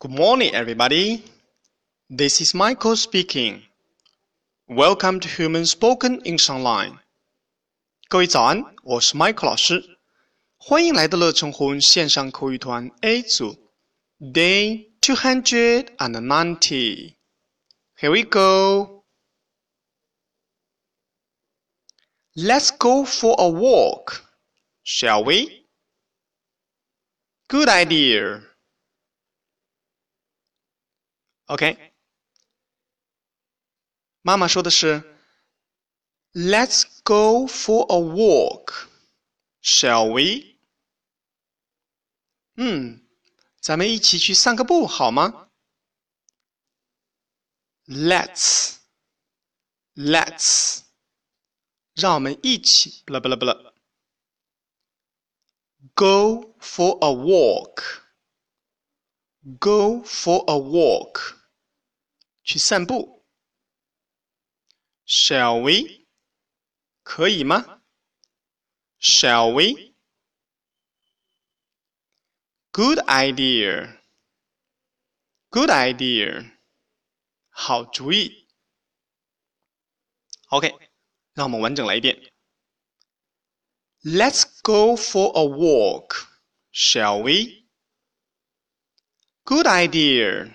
Good morning, everybody. This is Michael speaking. Welcome to Human Spoken English Online. 各位早安，我是 Michael 老师，欢迎来到乐成魂线上口语团 A 组，Day two hundred and ninety. Here we go. Let's go for a walk, shall we? Good idea. OK，妈妈说的是，Let's go for a walk, shall we？嗯，咱们一起去散个步好吗？Let's，Let's，让我们一起，不啦不啦不啦，Go for a walk, go for a walk。 去散步，Shall we？可以吗？Shall we？Good idea. Good idea. 好主意。OK，让我们完整来一遍。Let's go for a walk, shall we? Good idea.